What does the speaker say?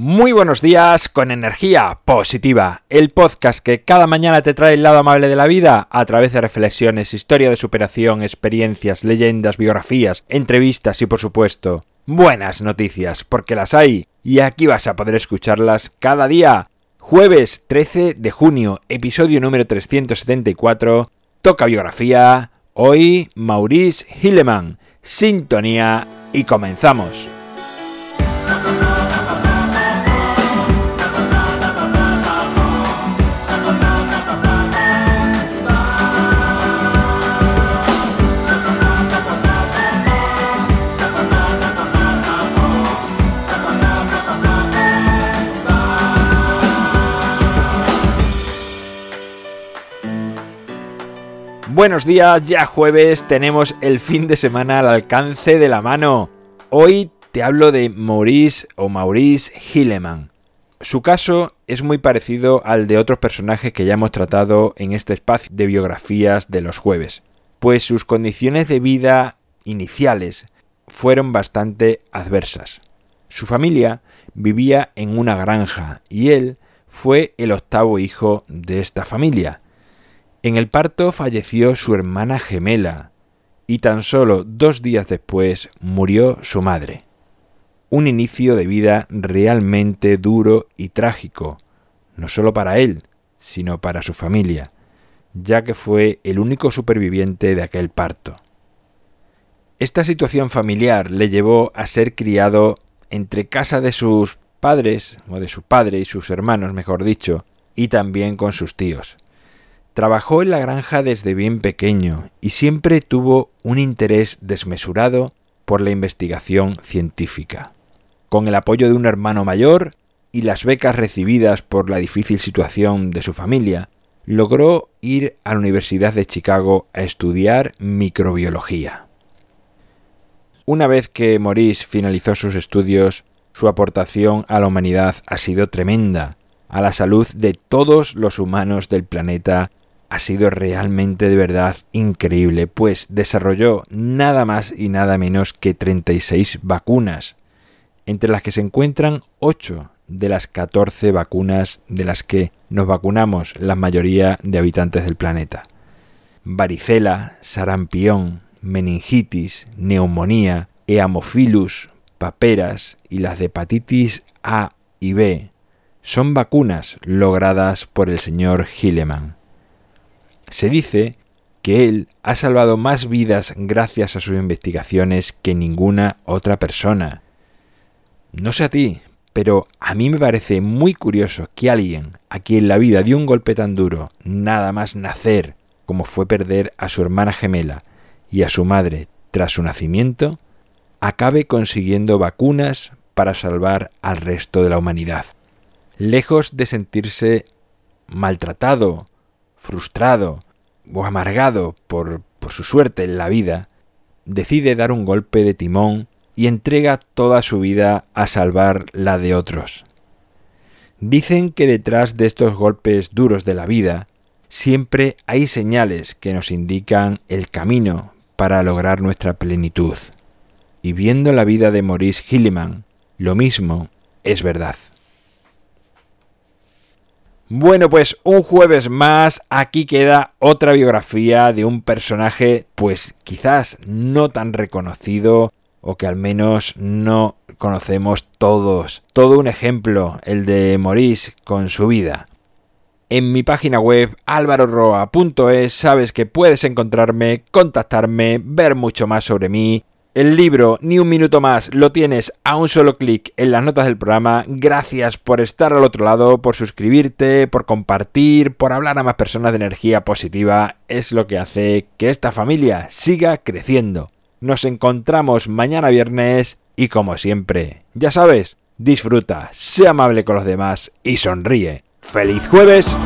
Muy buenos días con energía positiva, el podcast que cada mañana te trae el lado amable de la vida a través de reflexiones, historia de superación, experiencias, leyendas, biografías, entrevistas y por supuesto buenas noticias, porque las hay y aquí vas a poder escucharlas cada día. Jueves 13 de junio, episodio número 374, toca biografía, hoy Maurice Hilleman, sintonía y comenzamos. Buenos días, ya jueves tenemos el fin de semana al alcance de la mano. Hoy te hablo de Maurice o Maurice Hilleman. Su caso es muy parecido al de otros personajes que ya hemos tratado en este espacio de biografías de los jueves, pues sus condiciones de vida iniciales fueron bastante adversas. Su familia vivía en una granja y él fue el octavo hijo de esta familia en el parto falleció su hermana gemela y tan solo dos días después murió su madre. Un inicio de vida realmente duro y trágico, no solo para él, sino para su familia, ya que fue el único superviviente de aquel parto. Esta situación familiar le llevó a ser criado entre casa de sus padres, o de su padre y sus hermanos, mejor dicho, y también con sus tíos. Trabajó en la granja desde bien pequeño y siempre tuvo un interés desmesurado por la investigación científica. Con el apoyo de un hermano mayor y las becas recibidas por la difícil situación de su familia, logró ir a la Universidad de Chicago a estudiar microbiología. Una vez que Maurice finalizó sus estudios, su aportación a la humanidad ha sido tremenda, a la salud de todos los humanos del planeta ha sido realmente de verdad increíble, pues desarrolló nada más y nada menos que 36 vacunas, entre las que se encuentran 8 de las 14 vacunas de las que nos vacunamos la mayoría de habitantes del planeta. Varicela, sarampión, meningitis, neumonía, eamofilus, paperas y las de hepatitis A y B son vacunas logradas por el señor Hilleman. Se dice que él ha salvado más vidas gracias a sus investigaciones que ninguna otra persona. No sé a ti, pero a mí me parece muy curioso que alguien a quien la vida dio un golpe tan duro, nada más nacer, como fue perder a su hermana gemela y a su madre tras su nacimiento, acabe consiguiendo vacunas para salvar al resto de la humanidad. Lejos de sentirse maltratado frustrado o amargado por, su suerte en la vida, decide dar un golpe de timón y entrega toda su vida a salvar la de otros. Dicen que detrás de estos golpes duros de la vida siempre hay señales que nos indican el camino para lograr nuestra plenitud. Y viendo la vida de Maurice Hilleman, lo mismo es verdad. Bueno, pues un jueves más, aquí queda otra biografía de un personaje, pues quizás no tan reconocido, o que al menos no conocemos todos. Todo un ejemplo, el de Maurice con su vida. En mi página web alvaroroa.es sabes que puedes encontrarme, contactarme, ver mucho más sobre mí el libro Ni un minuto más lo tienes a un solo clic en las notas del programa. Gracias por estar al otro lado, por suscribirte, por compartir, por hablar a más personas de energía positiva. Es lo que hace que esta familia siga creciendo. Nos encontramos mañana viernes y como siempre, ya sabes, disfruta, sea amable con los demás y sonríe. ¡Feliz jueves!